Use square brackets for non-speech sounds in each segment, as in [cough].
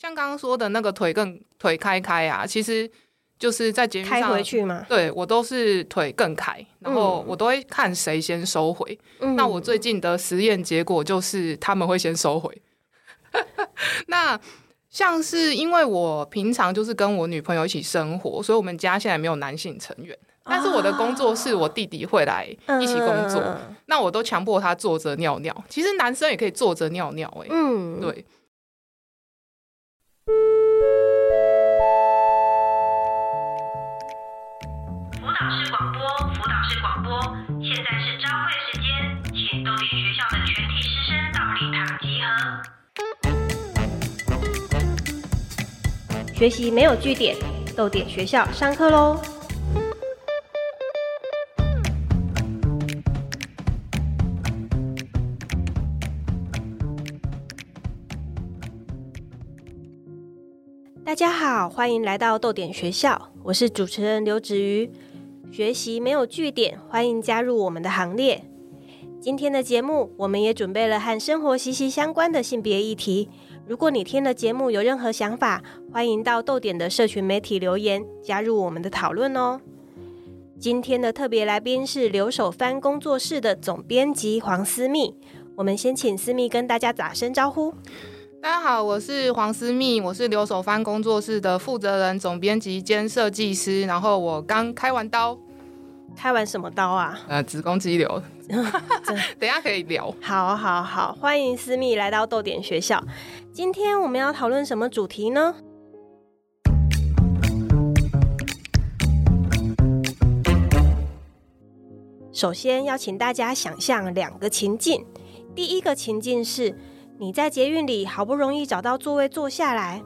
像刚刚说的那个腿更腿开开啊，其实就是在节目上开回去嘛？对我都是腿更开，然后我都会看谁先收回。那我最近的实验结果就是他们会先收回。[laughs] 那像是因为我平常就是跟我女朋友一起生活，所以我们家现在没有男性成员。但是我的工作是我弟弟会来一起工作，那我都强迫他坐着尿尿。其实男生也可以坐着尿尿，哎，嗯，对。辅导室广播，辅导室广播，现在是朝会时间，请豆点学校的全体师生到礼堂集合。学习没有据点，豆点学校上课喽。大家好，欢迎来到豆点学校，我是主持人刘子瑜。学习没有据点，欢迎加入我们的行列。今天的节目，我们也准备了和生活息息相关的性别议题。如果你听了节目有任何想法，欢迎到豆点的社群媒体留言，加入我们的讨论哦。今天的特别来宾是留守番工作室的总编辑黄思密，我们先请思密跟大家打声招呼。大家好，我是黄思密，我是留守番工作室的负责人、总编辑兼设计师。然后我刚开完刀，开完什么刀啊？呃，子宫肌瘤。[laughs] [laughs] 等下可以聊。好，好，好，欢迎思密来到豆点学校。今天我们要讨论什么主题呢？首先要请大家想象两个情境。第一个情境是。你在捷运里好不容易找到座位坐下来，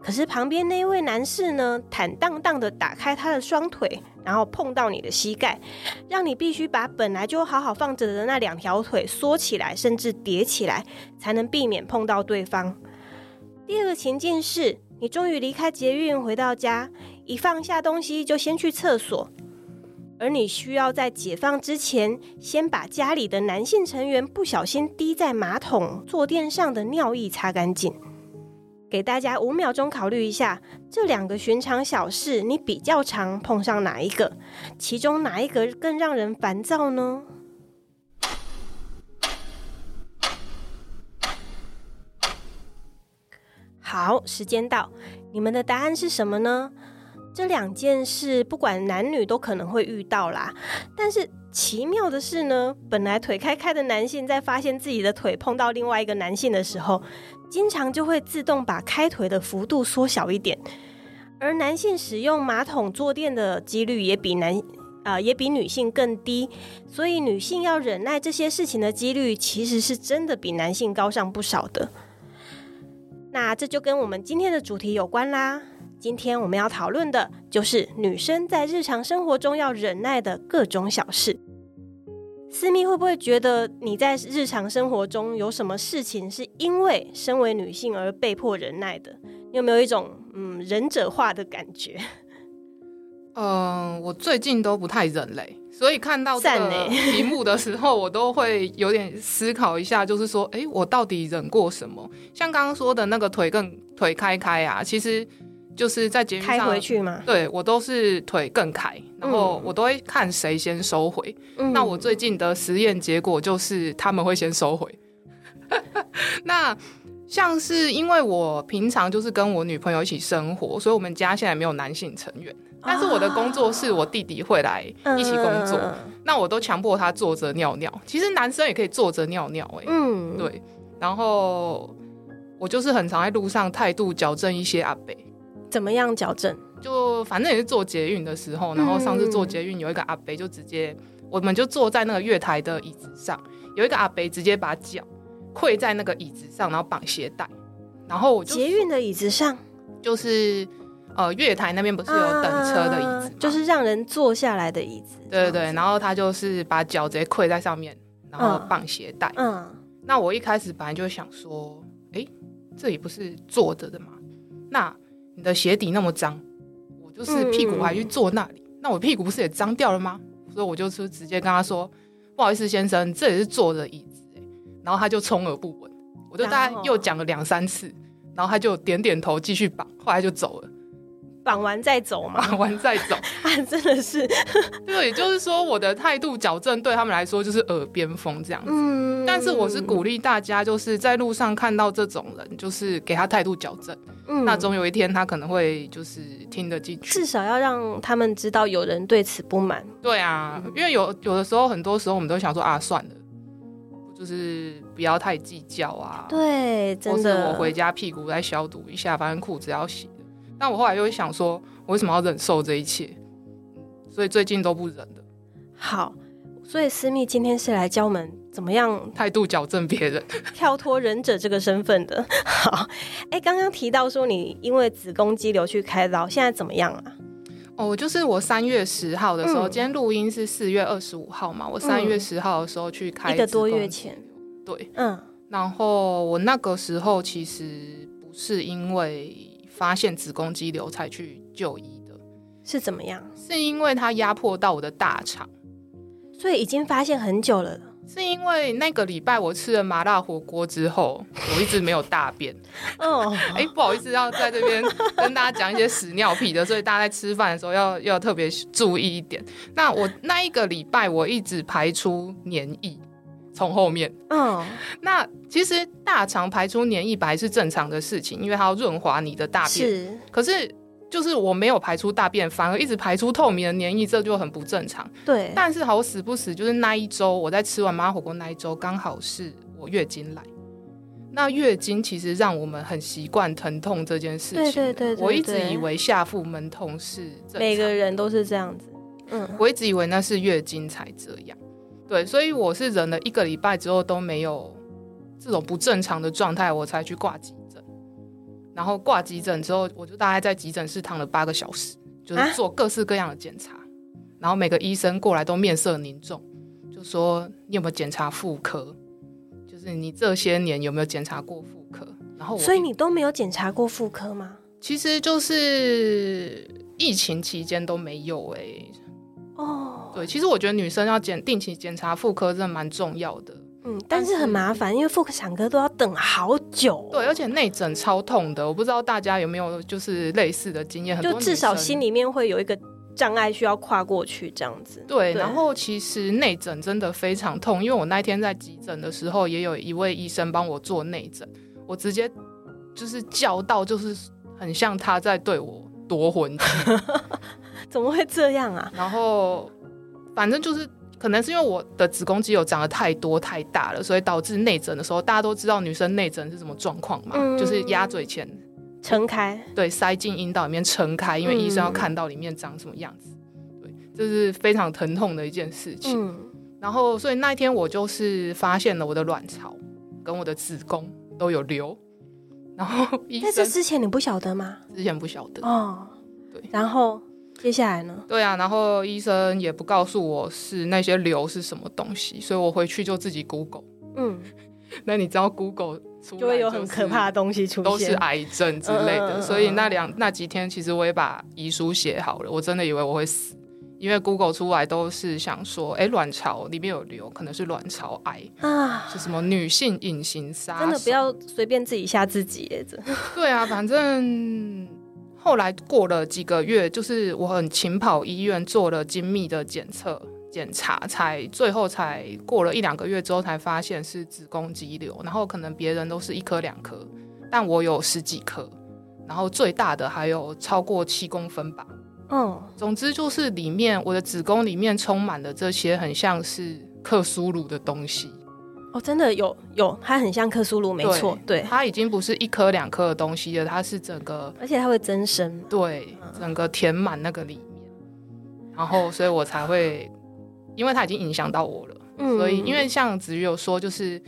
可是旁边那位男士呢，坦荡荡的打开他的双腿，然后碰到你的膝盖，让你必须把本来就好好放着的那两条腿缩起来，甚至叠起来，才能避免碰到对方。第二个情境是，你终于离开捷运回到家，一放下东西就先去厕所。而你需要在解放之前，先把家里的男性成员不小心滴在马桶坐垫上的尿液擦干净。给大家五秒钟考虑一下，这两个寻常小事，你比较常碰上哪一个？其中哪一个更让人烦躁呢？好，时间到，你们的答案是什么呢？这两件事，不管男女都可能会遇到啦。但是奇妙的是呢，本来腿开开的男性，在发现自己的腿碰到另外一个男性的时候，经常就会自动把开腿的幅度缩小一点。而男性使用马桶坐垫的几率也比男啊也比女性更低，所以女性要忍耐这些事情的几率，其实是真的比男性高上不少的。那这就跟我们今天的主题有关啦。今天我们要讨论的就是女生在日常生活中要忍耐的各种小事。思密会不会觉得你在日常生活中有什么事情是因为身为女性而被迫忍耐的？你有没有一种嗯忍者化的感觉？[laughs] 嗯，我最近都不太忍嘞，所以看到这个题目的时候，我都会有点思考一下，就是说，哎，我到底忍过什么？像刚刚说的那个腿更腿开开啊，其实。就是在节目上开回去吗？对我都是腿更开，然后我都会看谁先收回。那我最近的实验结果就是他们会先收回。[laughs] 那像是因为我平常就是跟我女朋友一起生活，所以我们家现在没有男性成员。但是我的工作是我弟弟会来一起工作，那我都强迫他坐着尿尿。其实男生也可以坐着尿尿，哎，嗯，对。然后我就是很常在路上态度矫正一些阿北。怎么样矫正？就反正也是坐捷运的时候，然后上次坐捷运有一个阿伯就直接，我们就坐在那个月台的椅子上，有一个阿伯直接把脚跪在那个椅子上，然后绑鞋带，然后我就捷运的椅子上，就是呃月台那边不是有等车的椅子，就是让人坐下来的椅子，对对对，然后他就是把脚直接跪在上面，然后绑鞋带，嗯，那我一开始本来就想说，哎，这里不是坐着的吗？那你的鞋底那么脏，我就是屁股还去坐那里，那我屁股不是也脏掉了吗？所以我就是直接跟他说：“不好意思，先生，这也是坐的椅子。”然后他就充耳不闻，我就大概又讲了两三次，然后他就点点头，继续绑，后来就走了。绑完再走嘛，绑完再走，[laughs] 啊，真的是，[laughs] 对，也就是说我的态度矫正对他们来说就是耳边风这样子。嗯，但是我是鼓励大家，就是在路上看到这种人，就是给他态度矫正。嗯，那总有一天他可能会就是听得进去，至少要让他们知道有人对此不满。对啊，因为有有的时候，很多时候我们都想说啊，算了，就是不要太计较啊。对，真的，我回家屁股再消毒一下，反正裤子要洗。但我后来又会想说，我为什么要忍受这一切？所以最近都不忍的。好，所以私密今天是来教我们怎么样态度矫正别人，[laughs] 跳脱忍者这个身份的。[laughs] 好，哎，刚刚提到说你因为子宫肌瘤去开刀，现在怎么样啊？哦，就是我三月十号的时候，今天录音是四月二十五号嘛，我三月十号的时候去开一个多月前，对，嗯，然后我那个时候其实不是因为。发现子宫肌瘤才去就医的，是怎么样？是因为它压迫到我的大肠，所以已经发现很久了。是因为那个礼拜我吃了麻辣火锅之后，我一直没有大便。[laughs] 哦，[laughs] 哎，不好意思，要在这边跟大家讲一些屎尿屁的，所以大家在吃饭的时候要要特别注意一点。那我那一个礼拜我一直排出黏液。从后面，嗯，[laughs] 那其实大肠排出黏液白是正常的事情，因为它要润滑你的大便。是，可是就是我没有排出大便，反而一直排出透明的黏液，这就很不正常。对，但是好死不死，就是那一周我在吃完麻辣火锅那一周，刚好是我月经来。那月经其实让我们很习惯疼痛这件事情。对对对，我一直以为下腹闷痛是每个人都是这样子。嗯，我一直以为那是月经才这样。对，所以我是忍了一个礼拜之后都没有这种不正常的状态，我才去挂急诊。然后挂急诊之后，我就大概在急诊室躺了八个小时，就是做各式各样的检查。然后每个医生过来都面色凝重，就说你有没有检查妇科？就是你这些年有没有检查过妇科？然后所以你都没有检查过妇科吗？其实就是疫情期间都没有哎。哦，对，其实我觉得女生要检定期检查妇科真的蛮重要的。嗯，但是很麻烦，因为妇科产科都要等好久。对，而且内诊超痛的，我不知道大家有没有就是类似的经验。就至少心里面会有一个障碍需要跨过去这样子。对，然后其实内诊真的非常痛，因为我那天在急诊的时候，也有一位医生帮我做内诊，我直接就是叫到，就是很像他在对我夺魂。[laughs] 怎么会这样啊？然后，反正就是可能是因为我的子宫肌瘤长得太多太大了，所以导致内诊的时候，大家都知道女生内诊是什么状况嘛？就是鸭嘴钳撑开，对，塞进阴道里面撑开，因为医生要看到里面长什么样子。对，这是非常疼痛的一件事情。嗯。然后，所以那一天我就是发现了我的卵巢跟我的子宫都有瘤。然后，在这之前你不晓得吗？之前不晓得哦。对，然后。接下来呢？对啊，然后医生也不告诉我是那些瘤是什么东西，所以我回去就自己 Google。嗯，[laughs] 那你知道 Google 就会有很可怕的东西出现，都是癌症之类的。所以那两那几天，其实我也把遗书写好了。我真的以为我会死，因为 Google 出来都是想说，哎，卵巢里面有瘤，可能是卵巢癌啊，是什么女性隐形杀真的不要随便自己吓自己，这。[laughs] 对啊，反正。后来过了几个月，就是我很勤跑医院做了精密的检测检查，才最后才过了一两个月之后才发现是子宫肌瘤。然后可能别人都是一颗两颗，但我有十几颗，然后最大的还有超过七公分吧。嗯，总之就是里面我的子宫里面充满了这些很像是克苏鲁的东西。哦，真的有有，它很像克苏鲁，没错，对，它已经不是一颗两颗的东西了，它是整个，而且它会增生，对，整个填满那个里面，然后所以我才会，因为它已经影响到我了，所以因为像子瑜有说，就是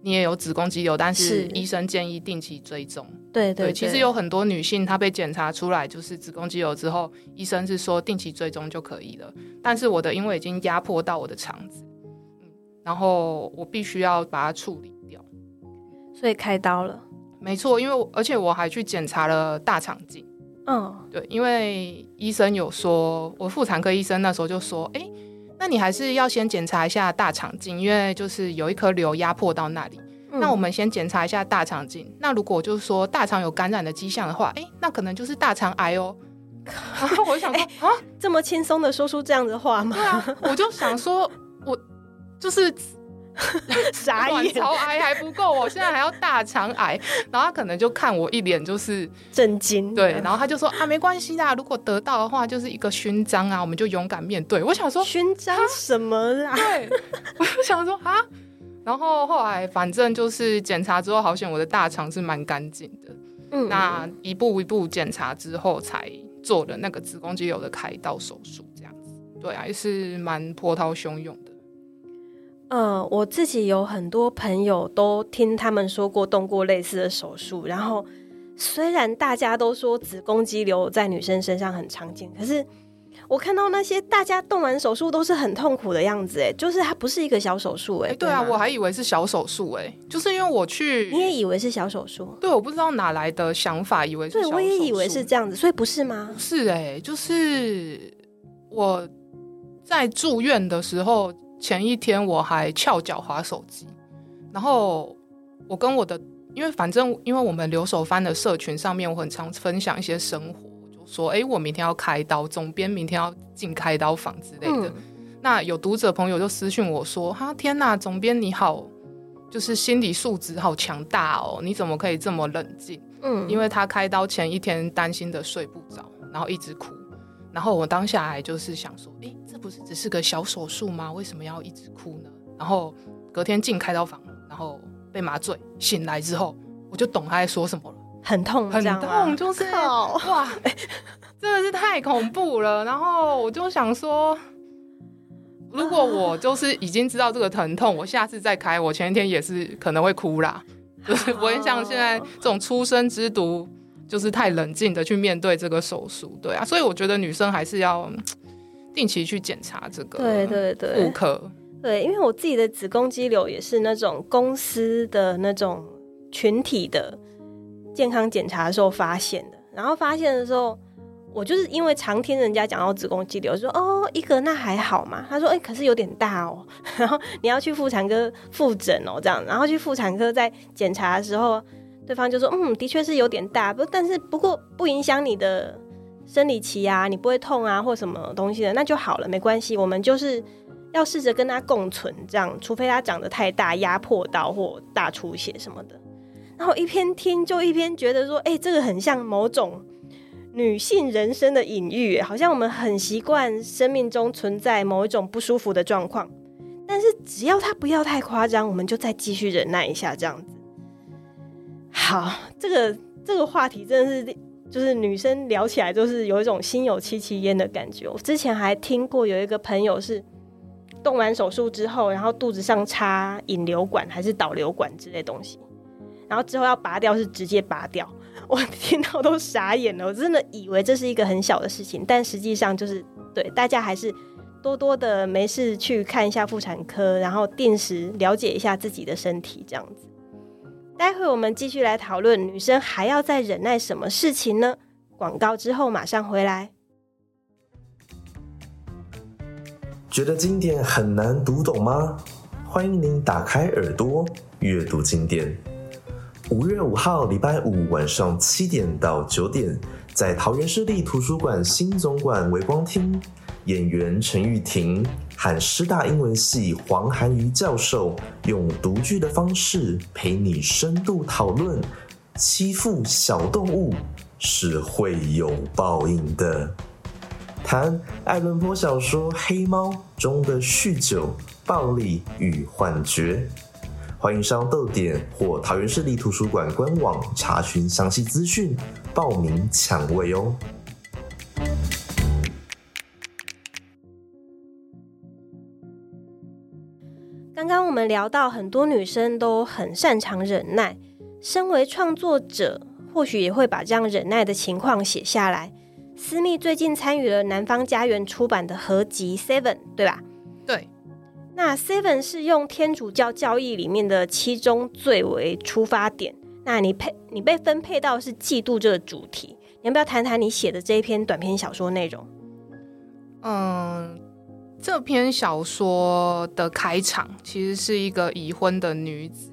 你也有子宫肌瘤，但是医生建议定期追踪，对对，其实有很多女性她被检查出来就是子宫肌瘤之后，医生是说定期追踪就可以了，但是我的因为已经压迫到我的肠子。然后我必须要把它处理掉，所以开刀了。没错，因为而且我还去检查了大肠镜。嗯，对，因为医生有说，我妇产科医生那时候就说，哎，那你还是要先检查一下大肠镜，因为就是有一颗瘤压迫到那里。那我们先检查一下大肠镜。那如果就是说大肠有感染的迹象的话，哎，那可能就是大肠癌哦。然后我想说啊，这么轻松的说出这样的话吗？对啊，我就想说，我就是 [laughs] [laughs] 傻眼，卵巢癌还不够，我现在还要大肠癌。然后他可能就看我一脸就是震惊，对，然后他就说啊，没关系啦，如果得到的话就是一个勋章啊，我们就勇敢面对。我想说勋章什么啦？对，我就想说啊，然后后来反正就是检查之后，好险我的大肠是蛮干净的。嗯，那一步一步检查之后才做的那个子宫肌瘤的开刀手术，这样子，对，啊，也是蛮波涛汹涌的。呃，我自己有很多朋友都听他们说过动过类似的手术，然后虽然大家都说子宫肌瘤在女生身上很常见，可是我看到那些大家动完手术都是很痛苦的样子，哎，就是它不是一个小手术，哎，对啊，我还以为是小手术，哎，就是因为我去，你也以为是小手术，对，我不知道哪来的想法，以为是，对，我也以为是这样子，所以不是吗？是，哎，就是我在住院的时候。前一天我还翘脚划手机，然后我跟我的，因为反正因为我们留守番的社群上面，我很常分享一些生活，就说哎，我明天要开刀，总编明天要进开刀房之类的。那有读者朋友就私讯我说，哈天呐，总编你好，就是心理素质好强大哦，你怎么可以这么冷静？嗯，因为他开刀前一天担心的睡不着，然后一直哭。然后我当下还就是想说，哎，这不是只是个小手术吗？为什么要一直哭呢？然后隔天进开刀房，然后被麻醉，醒来之后我就懂他在说什么了，很痛，很痛，就是哇，[laughs] 真的是太恐怖了。然后我就想说，如果我就是已经知道这个疼痛，我下次再开，我前一天也是可能会哭啦，[laughs] 就是不会像现在这种出生之毒。就是太冷静的去面对这个手术，对啊，所以我觉得女生还是要定期去检查这个，对对对，妇科，对，因为我自己的子宫肌瘤也是那种公司的那种群体的健康检查的时候发现的，然后发现的时候，我就是因为常听人家讲到子宫肌瘤，说哦一个那还好嘛，他说哎可是有点大哦，[laughs] 然后你要去妇产科复诊哦这样，然后去妇产科在检查的时候。对方就说：“嗯，的确是有点大，不，但是不过不影响你的生理期啊，你不会痛啊，或什么东西的，那就好了，没关系。我们就是要试着跟他共存，这样，除非他长得太大，压迫到或大出血什么的。然后一边听就一边觉得说，哎，这个很像某种女性人生的隐喻，好像我们很习惯生命中存在某一种不舒服的状况，但是只要他不要太夸张，我们就再继续忍耐一下，这样子。”好，这个这个话题真的是，就是女生聊起来就是有一种心有戚戚焉的感觉。我之前还听过有一个朋友是动完手术之后，然后肚子上插引流管还是导流管之类东西，然后之后要拔掉是直接拔掉，我 [laughs] 听到都傻眼了。我真的以为这是一个很小的事情，但实际上就是对大家还是多多的没事去看一下妇产科，然后定时了解一下自己的身体，这样子。待会我们继续来讨论女生还要再忍耐什么事情呢？广告之后马上回来。觉得经典很难读懂吗？欢迎您打开耳朵阅读经典。五月五号礼拜五晚上七点到九点，在桃园市立图书馆新总馆微光厅。演员陈玉婷喊师大英文系黄涵瑜教授用读剧的方式陪你深度讨论：欺负小动物是会有报应的。谈爱伦坡小说《黑猫》中的酗酒、暴力与幻觉。欢迎上豆点或桃园市立图书馆官网查询详细资讯，报名抢位哦。刚刚我们聊到，很多女生都很擅长忍耐。身为创作者，或许也会把这样忍耐的情况写下来。思密最近参与了南方家园出版的合集《Seven》，对吧？对。那《Seven》是用天主教教义里面的七宗罪为出发点。那你配你被分配到是嫉妒这个主题，你要不要谈谈你写的这一篇短篇小说内容？嗯。这篇小说的开场其实是一个已婚的女子，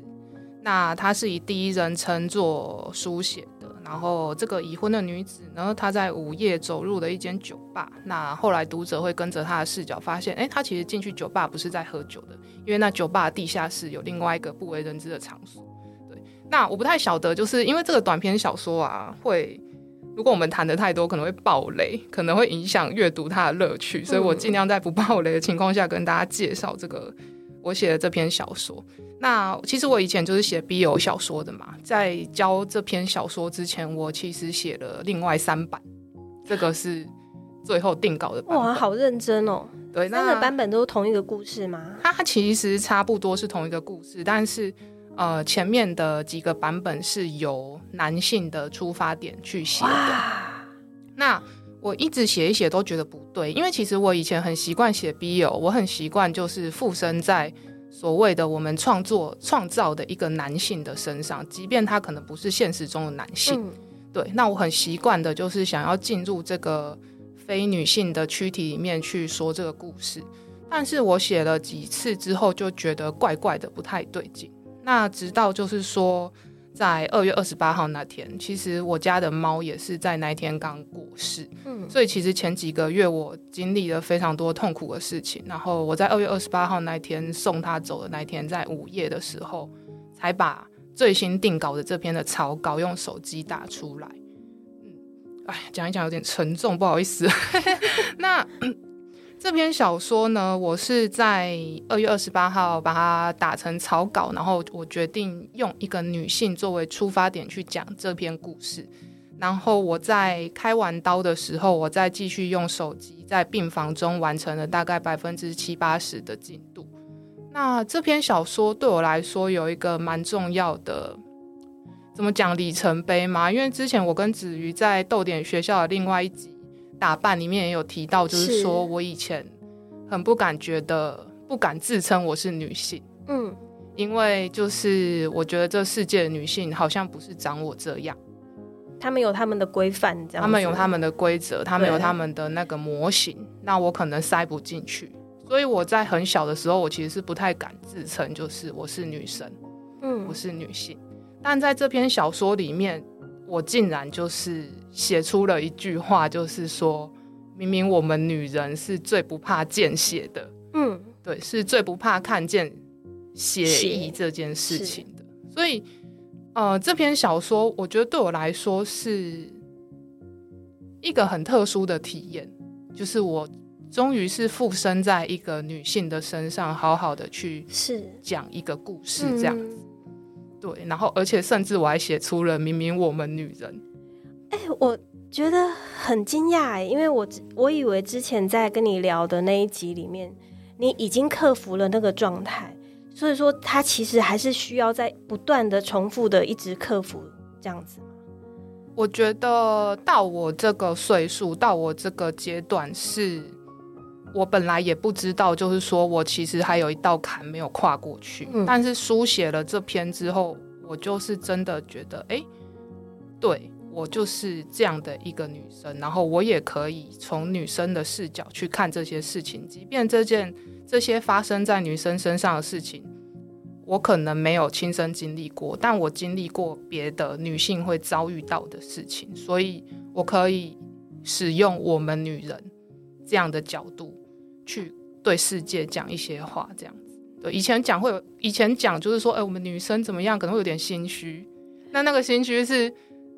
那她是以第一人称做书写的。然后这个已婚的女子呢，她在午夜走入了一间酒吧。那后来读者会跟着她的视角发现，哎，她其实进去酒吧不是在喝酒的，因为那酒吧地下室有另外一个不为人知的场所。对，那我不太晓得，就是因为这个短篇小说啊，会如果我们谈的太多，可能会爆雷，可能会影响阅读它的乐趣，所以我尽量在不爆雷的情况下跟大家介绍这个。我写的这篇小说，那其实我以前就是写 BL 小说的嘛。在教这篇小说之前，我其实写了另外三版，这个是最后定稿的版本。哇，好认真哦！对，三个版本都是同一个故事吗？它其实差不多是同一个故事，但是呃，前面的几个版本是由男性的出发点去写的。那我一直写一写都觉得不对，因为其实我以前很习惯写 BL，我很习惯就是附身在所谓的我们创作创造的一个男性的身上，即便他可能不是现实中的男性。对，那我很习惯的就是想要进入这个非女性的躯体里面去说这个故事，但是我写了几次之后就觉得怪怪的，不太对劲。那直到就是说。在二月二十八号那天，其实我家的猫也是在那一天刚过世，嗯，所以其实前几个月我经历了非常多痛苦的事情。然后我在二月二十八号那天送它走的那一天，在午夜的时候，才把最新定稿的这篇的草稿用手机打出来。嗯，哎，讲一讲有点沉重，不好意思。[laughs] 那。这篇小说呢，我是在二月二十八号把它打成草稿，然后我决定用一个女性作为出发点去讲这篇故事。然后我在开完刀的时候，我再继续用手机在病房中完成了大概百分之七八十的进度。那这篇小说对我来说有一个蛮重要的，怎么讲里程碑嘛？因为之前我跟子瑜在豆点学校的另外一集。打扮里面也有提到，就是说我以前很不敢觉得，不敢自称我是女性，嗯，因为就是我觉得这世界的女性好像不是长我这样，他们有他们的规范，这样，他们有他们的规则，他们有他们的那个模型，那我可能塞不进去，所以我在很小的时候，我其实是不太敢自称，就是我是女生，嗯，我是女性，但在这篇小说里面。我竟然就是写出了一句话，就是说，明明我们女人是最不怕见血的，嗯，对，是最不怕看见血意这件事情的。所以，呃，这篇小说我觉得对我来说是一个很特殊的体验，就是我终于是附身在一个女性的身上，好好的去是讲一个故事这样子。对，然后而且甚至我还写出了明明我们女人，哎，我觉得很惊讶哎，因为我我以为之前在跟你聊的那一集里面，你已经克服了那个状态，所以说他其实还是需要在不断的重复的一直克服这样子我觉得到我这个岁数，到我这个阶段，是我本来也不知道，就是说我其实还有一道坎没有跨过去，但是书写了这篇之后。我就是真的觉得，哎，对我就是这样的一个女生，然后我也可以从女生的视角去看这些事情，即便这件这些发生在女生身上的事情，我可能没有亲身经历过，但我经历过别的女性会遭遇到的事情，所以我可以使用我们女人这样的角度去对世界讲一些话，这样子。对，以前讲会有，以前讲就是说，哎，我们女生怎么样，可能会有点心虚。那那个心虚是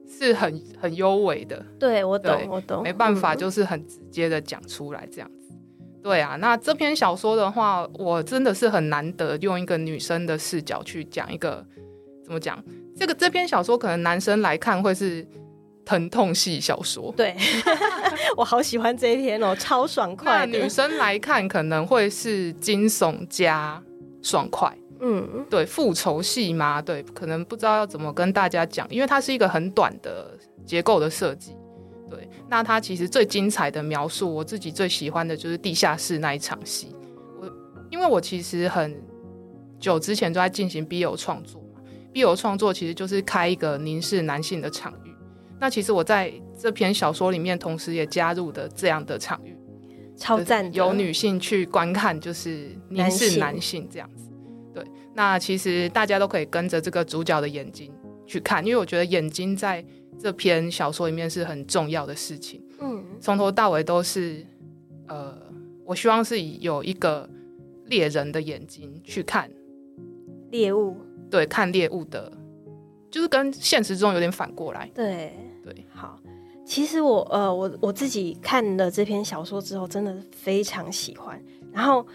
是很很优美的。对，我懂，我懂。没办法，就是很直接的讲出来这样子。对啊，那这篇小说的话，我真的是很难得用一个女生的视角去讲一个怎么讲？这个这篇小说可能男生来看会是疼痛系小说。对，[laughs] 我好喜欢这一篇哦，超爽快。女生来看可能会是惊悚加。爽快，嗯，对，复仇戏嘛，对，可能不知道要怎么跟大家讲，因为它是一个很短的结构的设计，对，那它其实最精彩的描述，我自己最喜欢的就是地下室那一场戏，我因为我其实很久之前就在进行 BL 创作嘛，BL 创作其实就是开一个凝视男性的场域，那其实我在这篇小说里面，同时也加入的这样的场域。超赞，有女性去观看，就是凝视男性这样子。对，那其实大家都可以跟着这个主角的眼睛去看，因为我觉得眼睛在这篇小说里面是很重要的事情。嗯，从头到尾都是，呃，我希望是以有一个猎人的眼睛去看猎物，对，看猎物的，就是跟现实中有点反过来。对对，好。其实我呃，我我自己看了这篇小说之后，真的非常喜欢。然后，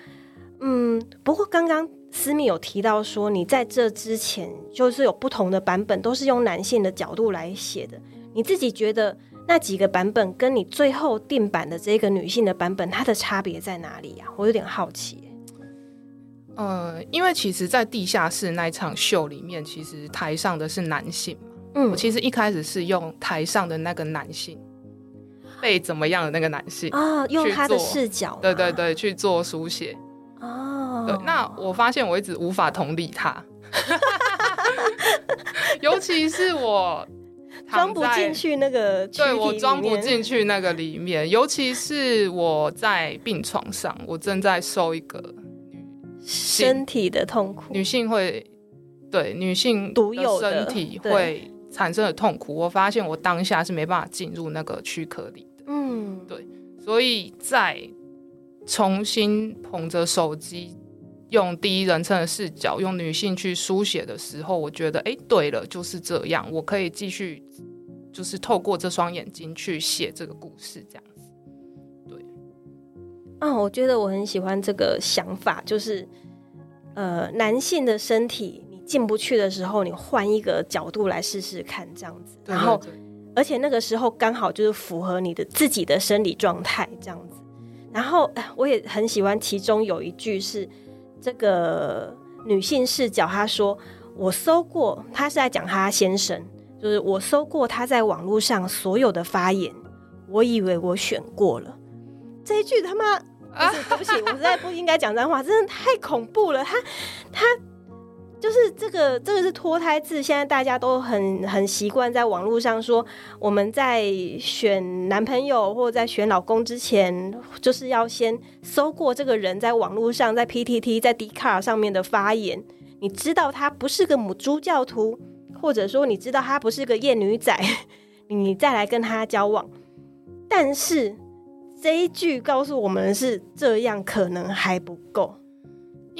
嗯，不过刚刚思密有提到说，你在这之前就是有不同的版本，都是用男性的角度来写的。你自己觉得那几个版本跟你最后定版的这个女性的版本，它的差别在哪里呀？我有点好奇。呃，因为其实，在地下室那一场秀里面，其实台上的是男性。嗯，我其实一开始是用台上的那个男性被怎么样的那个男性啊，用他的视角，对对对，去做书写哦。对，那我发现我一直无法同理他，[laughs] 尤其是我装不进去那个，对我装不进去那个里面，尤其是我在病床上，我正在受一个身体的痛苦，女性会对女性独有的身体会。产生的痛苦，我发现我当下是没办法进入那个躯壳里的。嗯，对，所以在重新捧着手机，用第一人称的视角，用女性去书写的时候，我觉得，哎，对了，就是这样，我可以继续，就是透过这双眼睛去写这个故事，这样子。对，啊，我觉得我很喜欢这个想法，就是呃，男性的身体。进不去的时候，你换一个角度来试试看，这样子。然后，而且那个时候刚好就是符合你的自己的生理状态，这样子。然后，我也很喜欢其中有一句是这个女性视角，她说：“我搜过，她是在讲她先生，就是我搜过她在网络上所有的发言，我以为我选过了。”这一句他妈，对不起，我实在不应该讲脏话，真的太恐怖了。他，他。就是这个，这个是脱胎自现在大家都很很习惯在网络上说，我们在选男朋友或者在选老公之前，就是要先搜过这个人在网络上，在 PTT 在 d c a 上面的发言，你知道他不是个母猪教徒，或者说你知道他不是个厌女仔，[laughs] 你再来跟他交往。但是这一句告诉我们是这样，可能还不够。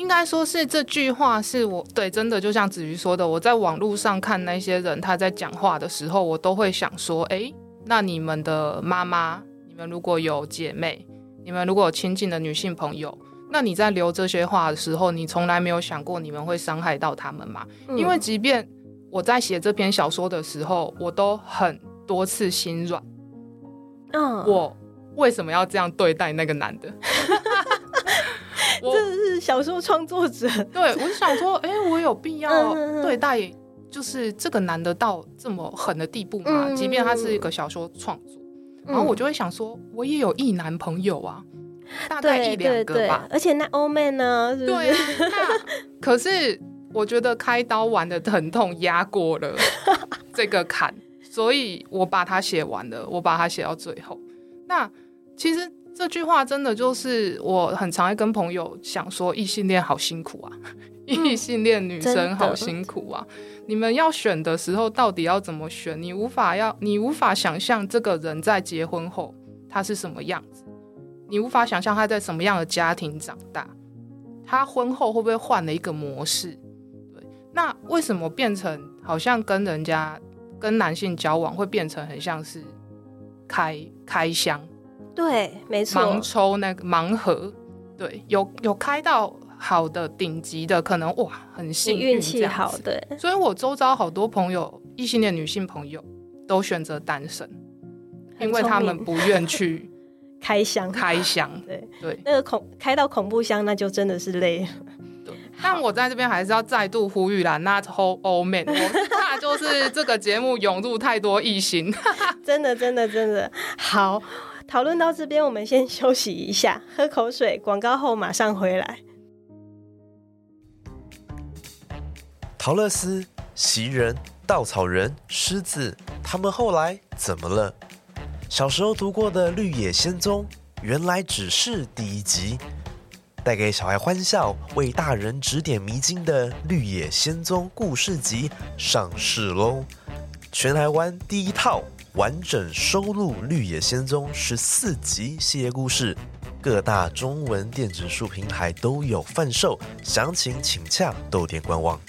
应该说是这句话是我对真的就像子瑜说的，我在网络上看那些人他在讲话的时候，我都会想说：哎，那你们的妈妈，你们如果有姐妹，你们如果有亲近的女性朋友，那你在留这些话的时候，你从来没有想过你们会伤害到他们吗？因为即便我在写这篇小说的时候，我都很多次心软。嗯，我为什么要这样对待那个男的？[laughs] 这是小说创作者，[laughs] 对我就想说，哎，我有必要 [laughs] 对待就是这个男的到这么狠的地步吗？即便他是一个小说创作，然后我就会想说，我也有一男朋友啊，大概一两个吧，而且那欧 man 呢？对，可是我觉得开刀完的疼痛压过了 [laughs] 这个坎，所以我把它写完了，我把它写到最后。那其实。这句话真的就是我很常会跟朋友想说，异性恋好辛苦啊，[laughs] 异性恋女生好辛苦啊。你们要选的时候，到底要怎么选？你无法要，你无法想象这个人在结婚后他是什么样子，你无法想象他在什么样的家庭长大，他婚后会不会换了一个模式？对，那为什么变成好像跟人家跟男性交往会变成很像是开开箱？对，没错，盲抽那个盲盒，对，有有开到好的顶级的，可能哇，很幸运，运气好，对。所以我周遭好多朋友，异性恋女性朋友都选择单身，因为他们不愿去 [laughs] 开箱，开箱，对。对，那个恐开到恐怖箱，那就真的是累。了，但我在这边还是要再度呼吁啦，Not whole old man，怕就是这个节目涌入太多异性，[laughs] 真的真的真的。好。讨论到这边，我们先休息一下，喝口水。广告后马上回来。陶乐斯、袭人、稻草人、狮子，他们后来怎么了？小时候读过的《绿野仙踪》，原来只是第一集。带给小孩欢笑、为大人指点迷津的《绿野仙踪》故事集上市喽！全台湾第一套完整收录《绿野仙踪》十四集系列故事，各大中文电子书平台都有贩售，详情请洽豆店官网。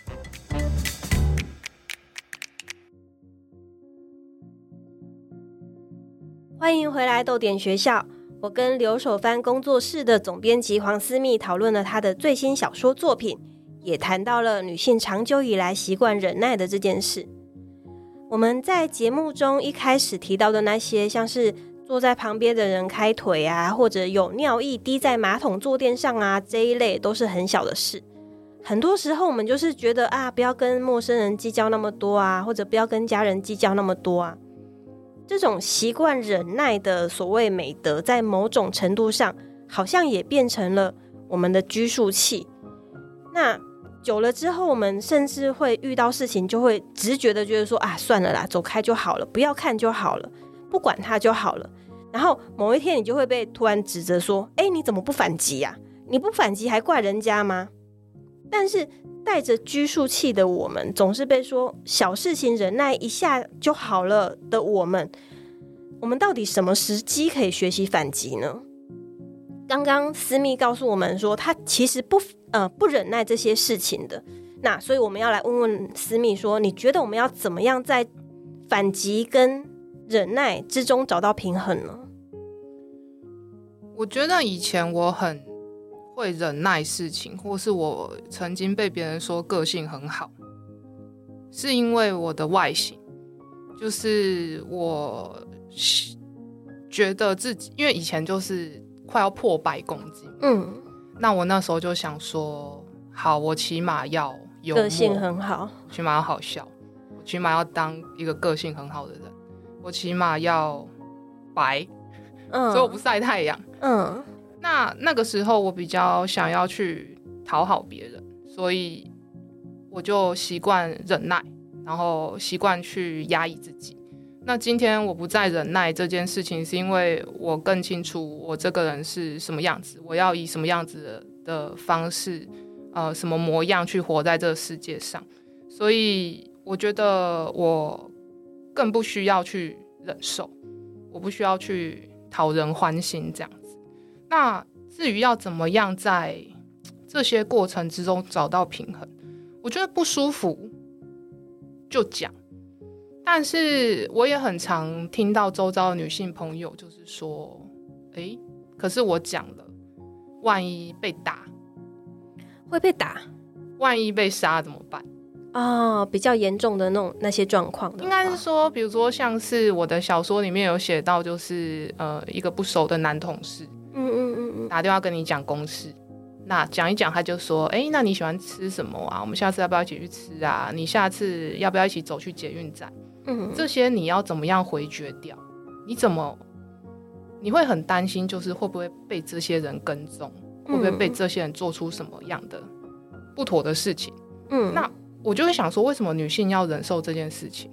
欢迎回来豆点学校。我跟留守番工作室的总编辑黄思密讨论了他的最新小说作品，也谈到了女性长久以来习惯忍耐的这件事。我们在节目中一开始提到的那些，像是坐在旁边的人开腿啊，或者有尿液滴在马桶坐垫上啊，这一类都是很小的事。很多时候我们就是觉得啊，不要跟陌生人计较那么多啊，或者不要跟家人计较那么多啊。这种习惯忍耐的所谓美德，在某种程度上，好像也变成了我们的拘束器。那久了之后，我们甚至会遇到事情，就会直觉的觉得说：“啊，算了啦，走开就好了，不要看就好了，不管他就好了。”然后某一天，你就会被突然指责说：“哎，你怎么不反击呀？你不反击还怪人家吗？”但是带着拘束器的我们，总是被说小事情忍耐一下就好了的我们，我们到底什么时机可以学习反击呢？刚刚私密告诉我们说，他其实不呃不忍耐这些事情的。那所以我们要来问问思密说，你觉得我们要怎么样在反击跟忍耐之中找到平衡呢？我觉得以前我很。会忍耐事情，或是我曾经被别人说个性很好，是因为我的外形，就是我觉得自己，因为以前就是快要破百公斤，嗯，那我那时候就想说，好，我起码要有个性很好，起码要好笑，起码要当一个个性很好的人，我起码要白，嗯，所以我不晒太阳，嗯。那那个时候，我比较想要去讨好别人，所以我就习惯忍耐，然后习惯去压抑自己。那今天我不再忍耐这件事情，是因为我更清楚我这个人是什么样子，我要以什么样子的方式，呃，什么模样去活在这个世界上。所以我觉得我更不需要去忍受，我不需要去讨人欢心这样子。那至于要怎么样在这些过程之中找到平衡，我觉得不舒服就讲。但是我也很常听到周遭的女性朋友就是说：“哎，可是我讲了，万一被打，会被打，万一被杀怎么办？”啊，比较严重的那种那些状况，应该是说，比如说像是我的小说里面有写到，就是呃一个不熟的男同事。嗯嗯嗯嗯，打电话跟你讲公事，那讲一讲，他就说，哎，那你喜欢吃什么啊？我们下次要不要一起去吃啊？你下次要不要一起走去捷运站？嗯，这些你要怎么样回绝掉？你怎么？你会很担心，就是会不会被这些人跟踪？会不会被这些人做出什么样的不妥的事情？嗯，那我就会想说，为什么女性要忍受这件事情？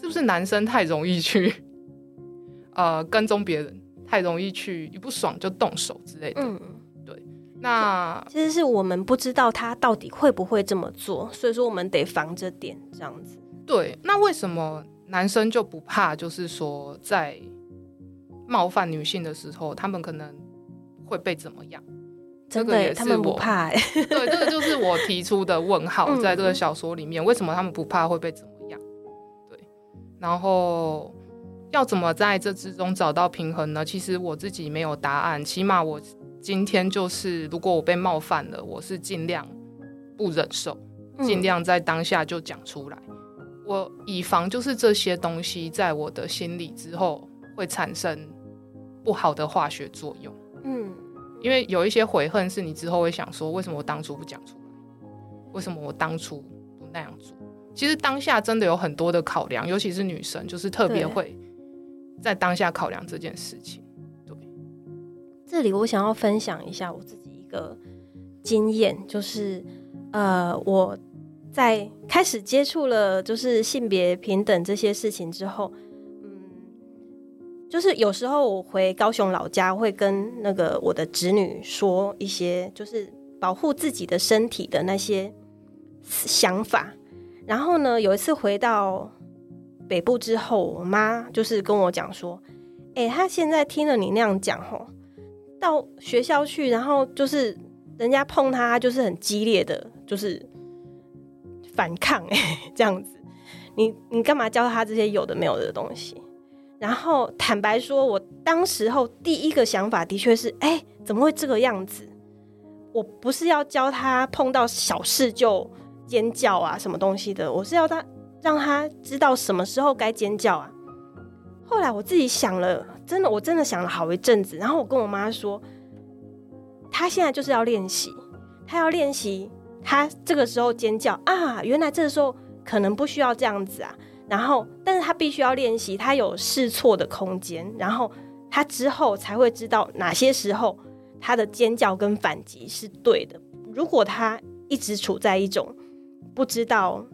是不是男生太容易去 [laughs] 呃跟踪别人？太容易去一不爽就动手之类的，嗯，对。那其实是我们不知道他到底会不会这么做，所以说我们得防着点这样子。对，那为什么男生就不怕？就是说在冒犯女性的时候，他们可能会被怎么样？这个也是我怕。对，这个就是我提出的问号，在这个小说里面，为什么他们不怕会被怎么样？对，然后。要怎么在这之中找到平衡呢？其实我自己没有答案。起码我今天就是，如果我被冒犯了，我是尽量不忍受，尽量在当下就讲出来。我以防就是这些东西在我的心里之后会产生不好的化学作用。嗯，因为有一些悔恨是你之后会想说，为什么我当初不讲出来？为什么我当初不那样做？其实当下真的有很多的考量，尤其是女生，就是特别会。在当下考量这件事情，对。这里我想要分享一下我自己一个经验，就是呃，我在开始接触了就是性别平等这些事情之后，嗯，就是有时候我回高雄老家，会跟那个我的侄女说一些，就是保护自己的身体的那些想法。然后呢，有一次回到北部之后，我妈就是跟我讲说：“哎，她现在听了你那样讲，吼，到学校去，然后就是人家碰她，就是很激烈的，就是反抗，哎，[laughs] 这样子。你你干嘛教他这些有的没有的东西？”然后坦白说，我当时候第一个想法的确是，哎，怎么会这个样子？我不是要教他碰到小事就尖叫啊，什么东西的，我是要他让他知道什么时候该尖叫啊。后来我自己想了，真的，我真的想了好一阵子。然后我跟我妈说，他现在就是要练习，他要练习，他这个时候尖叫啊，原来这个时候可能不需要这样子啊。然后，但是他必须要练习，他有试错的空间，然后他之后才会知道哪些时候他的尖叫跟反击是对的。如果他一直处在一种不知道、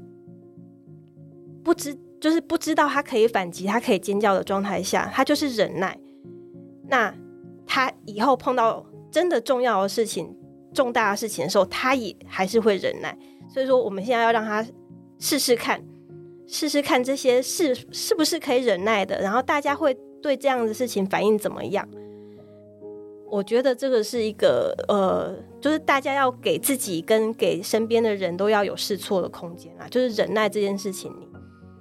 不知就是不知道他可以反击、他可以尖叫的状态下，他就是忍耐。那他以后碰到真的重要的事情、重大的事情的时候，他也还是会忍耐。所以说，我们现在要让他试试看。试试看这些是是不是可以忍耐的，然后大家会对这样的事情反应怎么样？我觉得这个是一个呃，就是大家要给自己跟给身边的人都要有试错的空间啊。就是忍耐这件事情，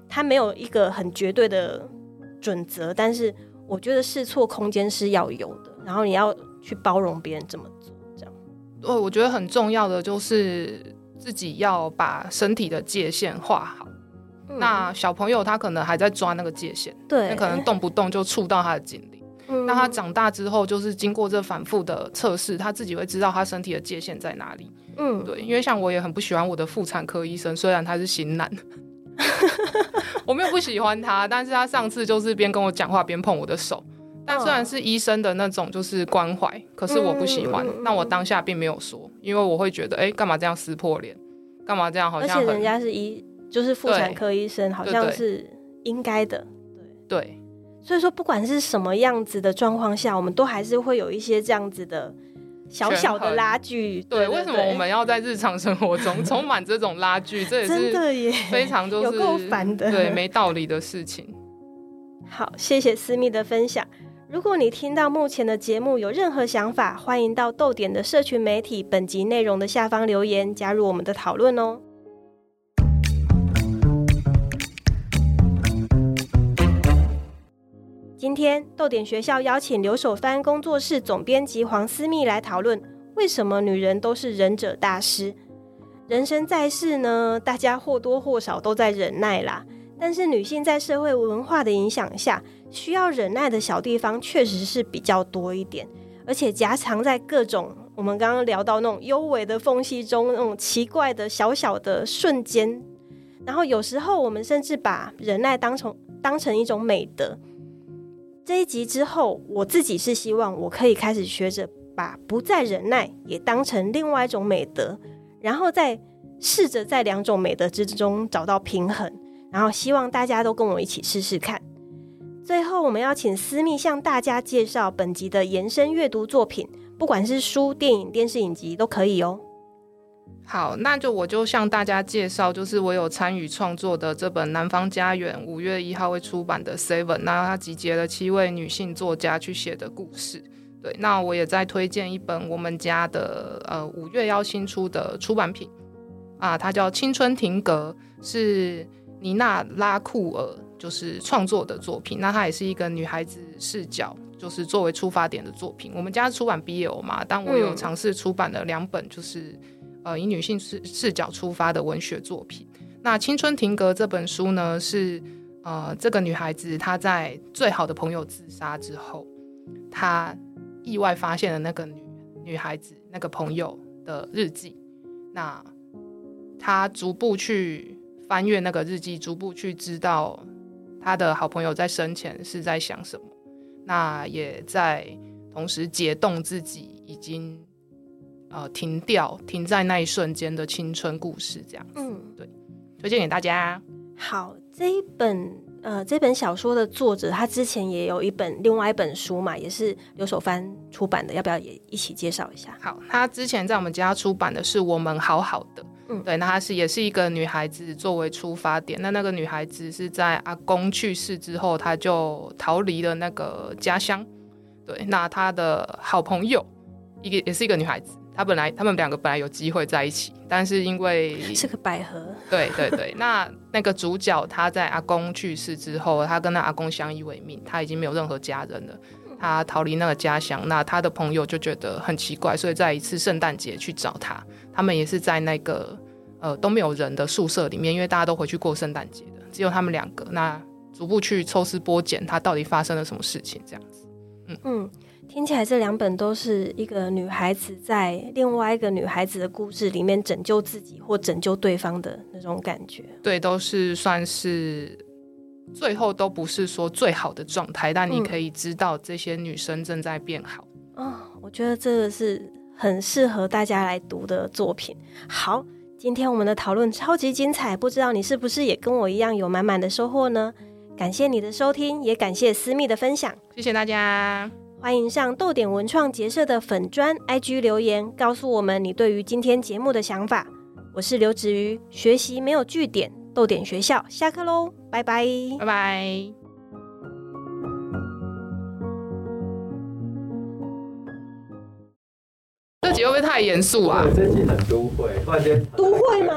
它没有一个很绝对的准则，但是我觉得试错空间是要有的。然后你要去包容别人这么对，我觉得很重要的就是自己要把身体的界限画好。那小朋友他可能还在抓那个界限，对，那可能动不动就触到他的精灵。那他长大之后，就是经过这反复的测试，他自己会知道他身体的界限在哪里。嗯，对，因为像我也很不喜欢我的妇产科医生，虽然他是型男，[laughs] 我没有不喜欢他，但是他上次就是边跟我讲话边碰我的手，但虽然是医生的那种就是关怀，可是我不喜欢。那我当下并没有说，因为我会觉得，哎，干嘛这样撕破脸？干嘛这样？好像而且人家是医。就是妇产科医生，好像是应该的，对对。所以说，不管是什么样子的状况下，我们都还是会有一些这样子的小小的拉锯。对，为什么我们要在日常生活中充满这种拉锯？这也是非常就是有够烦的，对，没道理的事情。好，谢谢思密的分享。如果你听到目前的节目有任何想法，欢迎到豆点的社群媒体本集内容的下方留言，加入我们的讨论哦。今天豆点学校邀请刘守藩工作室总编辑黄思密来讨论，为什么女人都是忍者大师？人生在世呢，大家或多或少都在忍耐啦。但是女性在社会文化的影响下，需要忍耐的小地方确实是比较多一点，而且夹藏在各种我们刚刚聊到那种幽微的缝隙中，那种奇怪的小小的瞬间。然后有时候我们甚至把忍耐当成当成一种美德。这一集之后，我自己是希望我可以开始学着把不再忍耐也当成另外一种美德，然后再试着在两种美德之中找到平衡，然后希望大家都跟我一起试试看。最后，我们要请私密向大家介绍本集的延伸阅读作品，不管是书、电影、电视影集都可以哦。好，那就我就向大家介绍，就是我有参与创作的这本《南方家园》，五月一号会出版的《Seven》，那它集结了七位女性作家去写的故事。对，那我也在推荐一本我们家的呃五月要新出的出版品啊，它叫《青春停格》，是妮娜拉库尔就是创作的作品。那她也是一个女孩子视角，就是作为出发点的作品。我们家出版 BL 嘛，但我有尝试出版了两本，就是。呃，以女性视视角出发的文学作品。那《青春停格》这本书呢，是呃，这个女孩子她在最好的朋友自杀之后，她意外发现了那个女女孩子那个朋友的日记。那她逐步去翻阅那个日记，逐步去知道他的好朋友在生前是在想什么。那也在同时解冻自己已经。呃，停掉，停在那一瞬间的青春故事，这样子，对，推荐给大家。好，这一本呃，这本小说的作者他之前也有一本另外一本书嘛，也是刘守藩出版的，要不要也一起介绍一下？好，他之前在我们家出版的是《我们好好的》，对，那她是也是一个女孩子作为出发点，那那个女孩子是在阿公去世之后，她就逃离了那个家乡，对，那她的好朋友一个也是一个女孩子。她本来他们两个本来有机会在一起，但是因为是个百合，对对对。那那个主角他在阿公去世之后，他跟那阿公相依为命，他已经没有任何家人了，他逃离那个家乡。那他的朋友就觉得很奇怪，所以在一次圣诞节去找他，他们也是在那个呃都没有人的宿舍里面，因为大家都回去过圣诞节的，只有他们两个。那逐步去抽丝剥茧，他到底发生了什么事情？这样子，嗯嗯。听起来这两本都是一个女孩子在另外一个女孩子的故事里面拯救自己或拯救对方的那种感觉。对，都是算是最后都不是说最好的状态，但你可以知道这些女生正在变好。哦，我觉得这个是很适合大家来读的作品。好，今天我们的讨论超级精彩，不知道你是不是也跟我一样有满满的收获呢？感谢你的收听，也感谢私密的分享，谢谢大家。欢迎上豆点文创结社的粉砖 IG 留言，告诉我们你对于今天节目的想法。我是刘子瑜，学习没有据点，豆点学校下课喽，拜拜，拜拜。这集会不会太严肃啊？这集很都会，突然间都会吗？